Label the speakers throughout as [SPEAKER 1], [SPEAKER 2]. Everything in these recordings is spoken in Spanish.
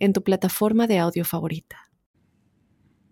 [SPEAKER 1] en tu plataforma de audio favorita.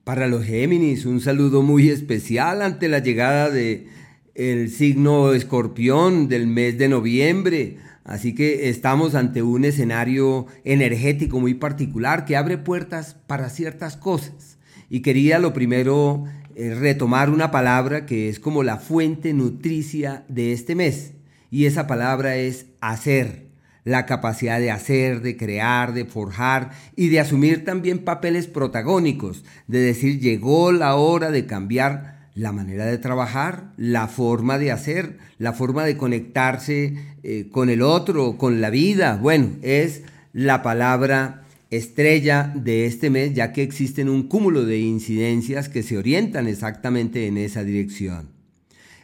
[SPEAKER 2] Para los Géminis, un saludo muy especial ante la llegada de el signo escorpión del mes de noviembre. Así que estamos ante un escenario energético muy particular que abre puertas para ciertas cosas. Y quería lo primero eh, retomar una palabra que es como la fuente nutricia de este mes. Y esa palabra es hacer la capacidad de hacer, de crear, de forjar y de asumir también papeles protagónicos, de decir llegó la hora de cambiar la manera de trabajar, la forma de hacer, la forma de conectarse eh, con el otro, con la vida. Bueno, es la palabra estrella de este mes, ya que existen un cúmulo de incidencias que se orientan exactamente en esa dirección.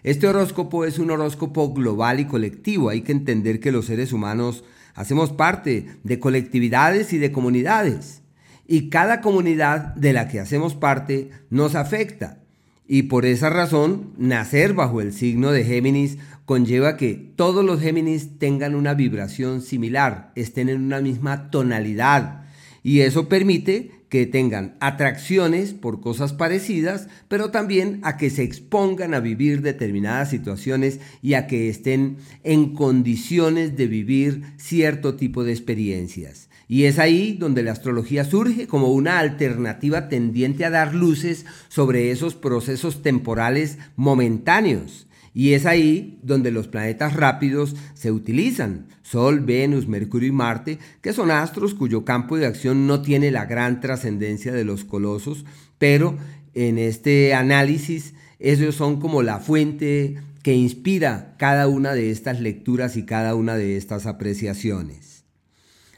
[SPEAKER 2] Este horóscopo es un horóscopo global y colectivo. Hay que entender que los seres humanos hacemos parte de colectividades y de comunidades. Y cada comunidad de la que hacemos parte nos afecta. Y por esa razón, nacer bajo el signo de Géminis conlleva que todos los Géminis tengan una vibración similar, estén en una misma tonalidad. Y eso permite que tengan atracciones por cosas parecidas, pero también a que se expongan a vivir determinadas situaciones y a que estén en condiciones de vivir cierto tipo de experiencias. Y es ahí donde la astrología surge como una alternativa tendiente a dar luces sobre esos procesos temporales momentáneos y es ahí donde los planetas rápidos se utilizan. Sol, Venus, Mercurio y Marte, que son astros cuyo campo de acción no tiene la gran trascendencia de los colosos, pero en este análisis ellos son como la fuente que inspira cada una de estas lecturas y cada una de estas apreciaciones.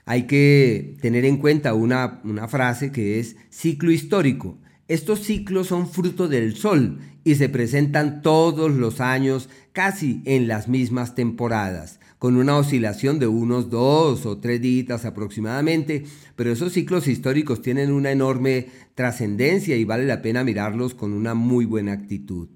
[SPEAKER 2] Hay que tener en cuenta una, una frase que es ciclo histórico. Estos ciclos son fruto del Sol y se presentan todos los años casi en las mismas temporadas, con una oscilación de unos dos o tres días aproximadamente, pero esos ciclos históricos tienen una enorme trascendencia y vale la pena mirarlos con una muy buena actitud.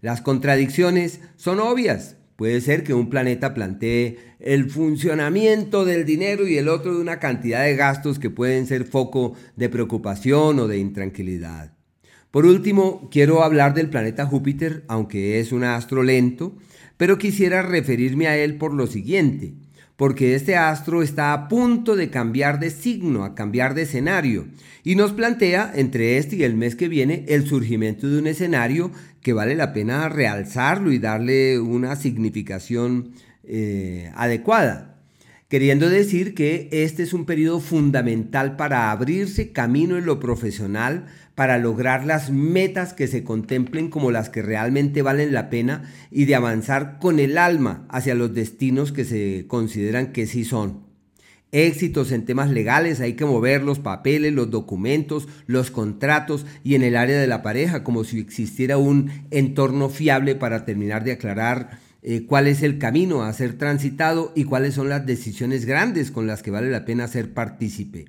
[SPEAKER 2] Las contradicciones son obvias. Puede ser que un planeta plantee el funcionamiento del dinero y el otro de una cantidad de gastos que pueden ser foco de preocupación o de intranquilidad. Por último, quiero hablar del planeta Júpiter, aunque es un astro lento, pero quisiera referirme a él por lo siguiente, porque este astro está a punto de cambiar de signo, a cambiar de escenario, y nos plantea entre este y el mes que viene el surgimiento de un escenario que vale la pena realzarlo y darle una significación eh, adecuada queriendo decir que este es un periodo fundamental para abrirse camino en lo profesional, para lograr las metas que se contemplen como las que realmente valen la pena y de avanzar con el alma hacia los destinos que se consideran que sí son. Éxitos en temas legales, hay que mover los papeles, los documentos, los contratos y en el área de la pareja, como si existiera un entorno fiable para terminar de aclarar eh, cuál es el camino a ser transitado y cuáles son las decisiones grandes con las que vale la pena ser partícipe.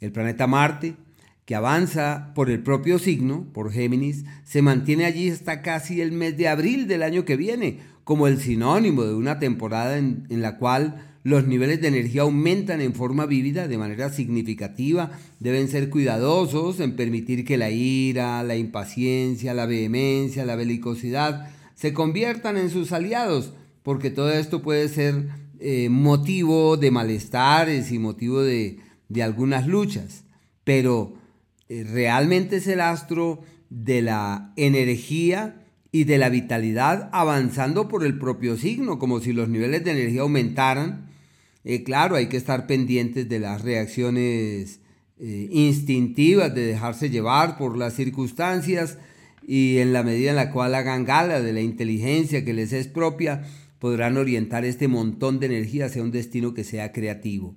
[SPEAKER 2] El planeta Marte, que avanza por el propio signo, por Géminis, se mantiene allí hasta casi el mes de abril del año que viene, como el sinónimo de una temporada en, en la cual los niveles de energía aumentan en forma vívida de manera significativa. Deben ser cuidadosos en permitir que la ira, la impaciencia, la vehemencia, la belicosidad se conviertan en sus aliados, porque todo esto puede ser eh, motivo de malestares y motivo de, algunas luchas, pero eh, realmente es el astro de la energía y de la vitalidad avanzando por el propio signo, como si los niveles de energía aumentaran. Eh, claro, hay que estar pendientes de las reacciones instintivas, de dejarse llevar por las circunstancias, y en la medida en la cual hagan gala de la inteligencia que les es propia, podrán orientar este montón de energía hacia un destino que sea creativo.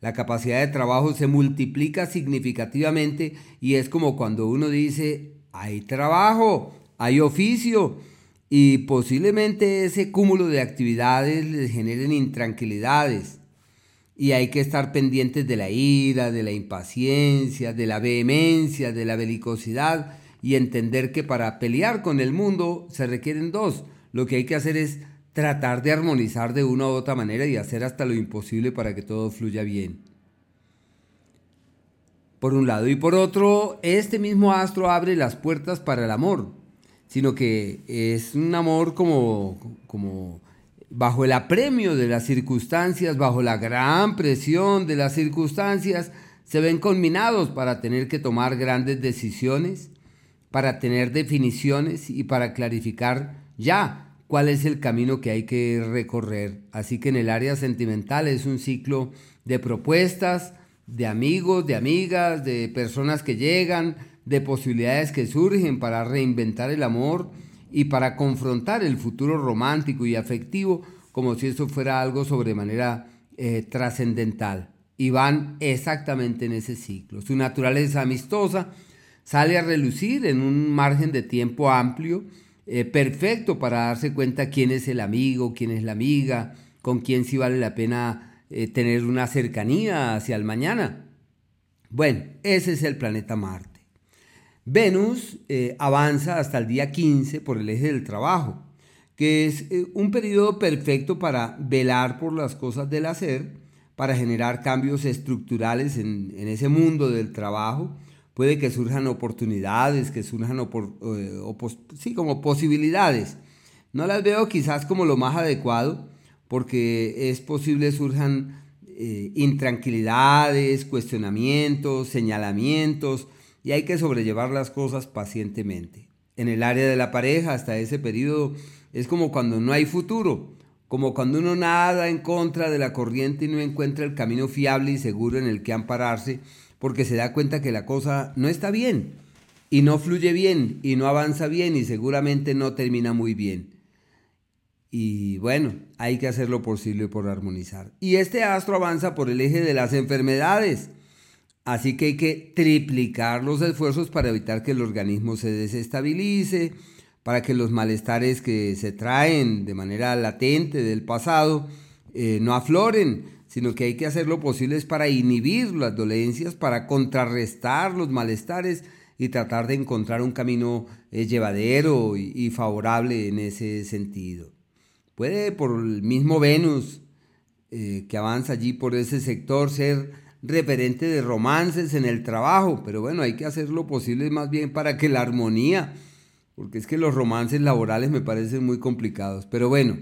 [SPEAKER 2] La capacidad de trabajo se multiplica significativamente y es como cuando uno dice, hay trabajo, hay oficio y posiblemente ese cúmulo de actividades les generen intranquilidades. Y hay que estar pendientes de la ira, de la impaciencia, de la vehemencia, de la belicosidad y entender que para pelear con el mundo se requieren dos. Lo que hay que hacer es tratar de armonizar de una u otra manera y hacer hasta lo imposible para que todo fluya bien. Por un lado y por otro, este mismo astro abre las puertas para el amor, sino que es un amor como, como bajo el apremio de las circunstancias, bajo la gran presión de las circunstancias, se ven conminados para tener que tomar grandes decisiones, para tener definiciones y para clarificar ya cuál es el camino que hay que recorrer. Así que en el área sentimental es un ciclo de propuestas, de amigos, de amigas, de personas que llegan, de posibilidades que surgen para reinventar el amor y para confrontar el futuro romántico y afectivo como si eso fuera algo sobremanera eh, trascendental. Y van exactamente en ese ciclo. Su naturaleza amistosa sale a relucir en un margen de tiempo amplio, eh, perfecto para darse cuenta quién es el amigo, quién es la amiga, con quién sí vale la pena eh, tener una cercanía hacia el mañana. Bueno, ese es el planeta Marte. Venus eh, avanza hasta el día 15 por el eje del trabajo, que es un periodo perfecto para velar por las cosas del hacer, para generar cambios estructurales en, ese mundo del trabajo. Puede que surjan oportunidades, que surjan sí, como posibilidades. No las veo quizás como lo más adecuado, porque es posible surjan eh, intranquilidades, cuestionamientos, señalamientos, y hay que sobrellevar las cosas pacientemente. En el área de la pareja, hasta ese periodo, es como cuando no hay futuro, como cuando uno nada en contra de la corriente y no encuentra el camino fiable y seguro en el que ampararse, porque se da cuenta que la cosa no está bien, y no fluye bien, y no avanza bien, y seguramente no termina muy bien. Y bueno, hay que hacer lo posible por armonizar. Y este astro avanza por el eje de las enfermedades. Así que hay que triplicar los esfuerzos para evitar que el organismo se desestabilice, para que los malestares que se traen de manera latente del pasado eh, no afloren, sino que hay que hacer lo posible para inhibir las dolencias, para contrarrestar los malestares y tratar de encontrar un camino eh, llevadero y favorable en ese sentido. Puede por el mismo Venus eh, que avanza allí por ese sector ser referente de romances en el trabajo, pero bueno, hay que hacer lo posible más bien para que la armonía, porque es que los romances laborales me parecen muy complicados, pero bueno,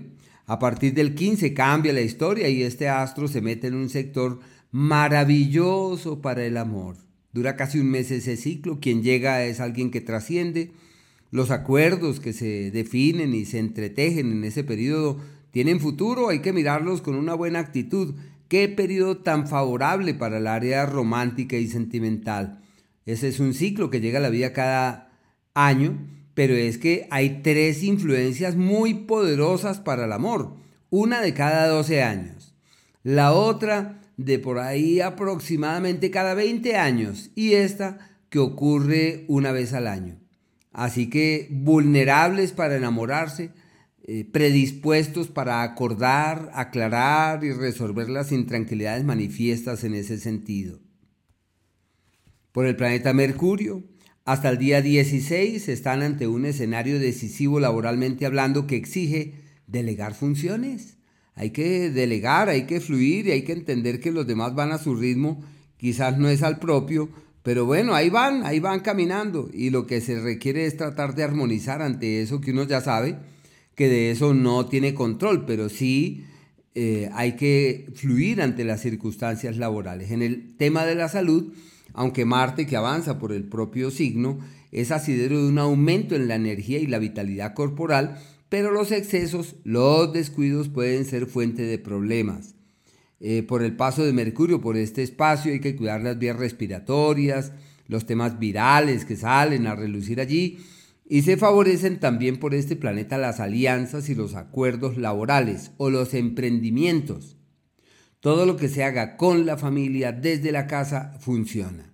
[SPEAKER 2] a partir del 15 cambia la historia y este astro se mete en un sector maravilloso para el amor. Dura casi un mes ese ciclo, quien llega es alguien que trasciende, los acuerdos que se definen y se entretejen en ese periodo tienen futuro, hay que mirarlos con una buena actitud. Qué periodo tan favorable para el área romántica y sentimental. Ese es un ciclo que llega a la vida cada año, pero es que hay tres influencias muy poderosas para el amor, una de cada 12 años, la otra de por ahí aproximadamente cada 20 años y esta que ocurre una vez al año. Así que vulnerables para enamorarse, eh, predispuestos para acordar, aclarar y resolver las intranquilidades manifiestas en ese sentido. Por el planeta Mercurio, hasta el día 16 están ante un escenario decisivo laboralmente hablando que exige delegar funciones. Hay que delegar, hay que fluir y hay que entender que los demás van a su ritmo, quizás no es al propio, pero bueno, ahí van, ahí van caminando y lo que se requiere es tratar de armonizar ante eso que uno ya sabe, que de eso no tiene control, pero sí eh, hay que fluir ante las circunstancias laborales. En el tema de la salud, aunque Marte que avanza por el propio signo, es asidero de un aumento en la energía y la vitalidad corporal, pero los excesos, los descuidos pueden ser fuente de problemas. Eh, por el paso de Mercurio por este espacio, hay que cuidar las vías respiratorias, los temas virales que salen a relucir allí, y se favorecen también por este planeta las alianzas y los acuerdos laborales o los emprendimientos. Todo lo que se haga con la familia desde la casa funciona.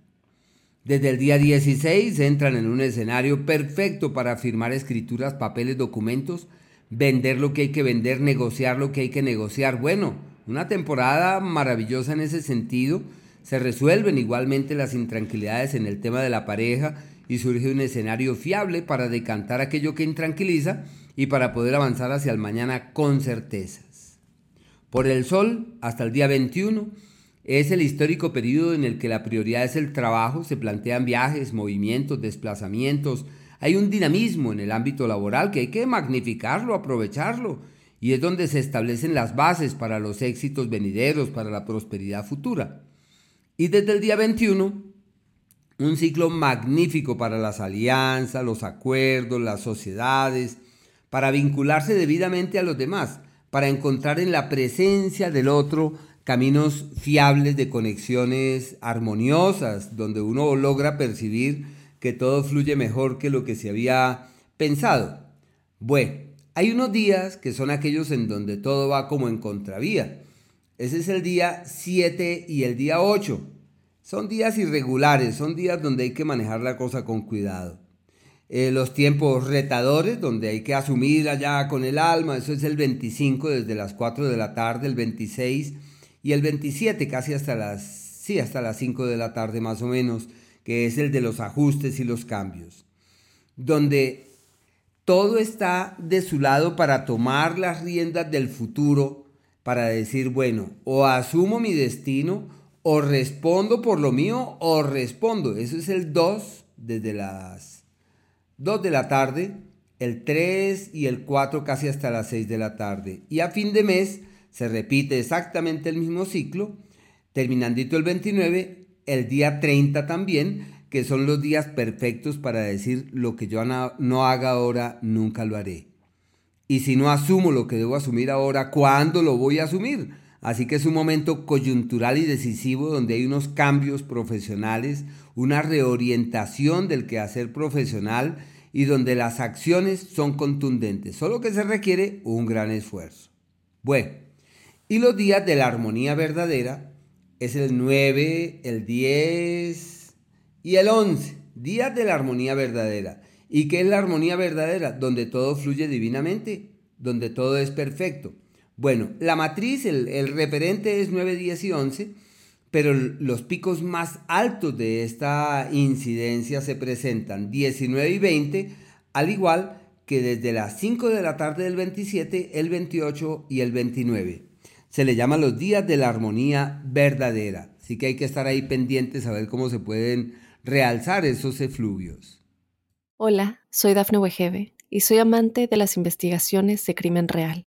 [SPEAKER 2] Desde el día 16 entran en un escenario perfecto para firmar escrituras, papeles, documentos, vender lo que hay que vender, negociar lo que hay que negociar. Bueno, una temporada maravillosa en ese sentido. Se resuelven igualmente las intranquilidades en el tema de la pareja y surge un escenario fiable para decantar aquello que intranquiliza y para poder avanzar hacia el mañana con certezas. Por el sol, hasta el día 21, es el histórico periodo en el que la prioridad es el trabajo, se plantean viajes, movimientos, desplazamientos, hay un dinamismo en el ámbito laboral que hay que magnificarlo, aprovecharlo, y es donde se establecen las bases para los éxitos venideros, para la prosperidad futura. Y desde el día 21, un ciclo magnífico para las alianzas, los acuerdos, las sociedades, para vincularse debidamente a los demás, para encontrar en la presencia del otro caminos fiables de conexiones armoniosas, donde uno logra percibir que todo fluye mejor que lo que se había pensado. Bueno, hay unos días que son aquellos en donde todo va como en contravía. Ese es el día 7 y el día 8. Son días irregulares, son días donde hay que manejar la cosa con cuidado. Eh, los tiempos retadores, donde hay que asumir allá con el alma, eso es el 25 desde las 4 de la tarde, el 26 y el 27 casi hasta las, sí, hasta las 5 de la tarde más o menos, que es el de los ajustes y los cambios. Donde todo está de su lado para tomar las riendas del futuro, para decir, bueno, o asumo mi destino, o respondo por lo mío, o respondo. Eso es el 2 desde las 2 de la tarde, el 3 y el 4 casi hasta las 6 de la tarde. Y a fin de mes se repite exactamente el mismo ciclo, terminandito el 29, el día 30 también, que son los días perfectos para decir lo que yo no haga ahora, nunca lo haré. Y si no asumo lo que debo asumir ahora, ¿cuándo lo voy a asumir? Así que es un momento coyuntural y decisivo donde hay unos cambios profesionales, una reorientación del quehacer profesional y donde las acciones son contundentes, solo que se requiere un gran esfuerzo. Bueno, y los días de la armonía verdadera es el 9, el 10 y el 11, días de la armonía verdadera. ¿Y qué es la armonía verdadera? Donde todo fluye divinamente, donde todo es perfecto. Bueno, la matriz, el, referente es 9, 10 y 11 pero los picos más altos de esta incidencia se presentan 19 y 20, al igual que desde las 5 de la tarde del 27, el 28 y el 29. Se le llama los días de la armonía verdadera, así que hay que estar ahí pendientes a ver cómo se pueden realzar esos efluvios.
[SPEAKER 1] Hola, soy Dafne Wegebe y soy amante de las investigaciones de crimen real.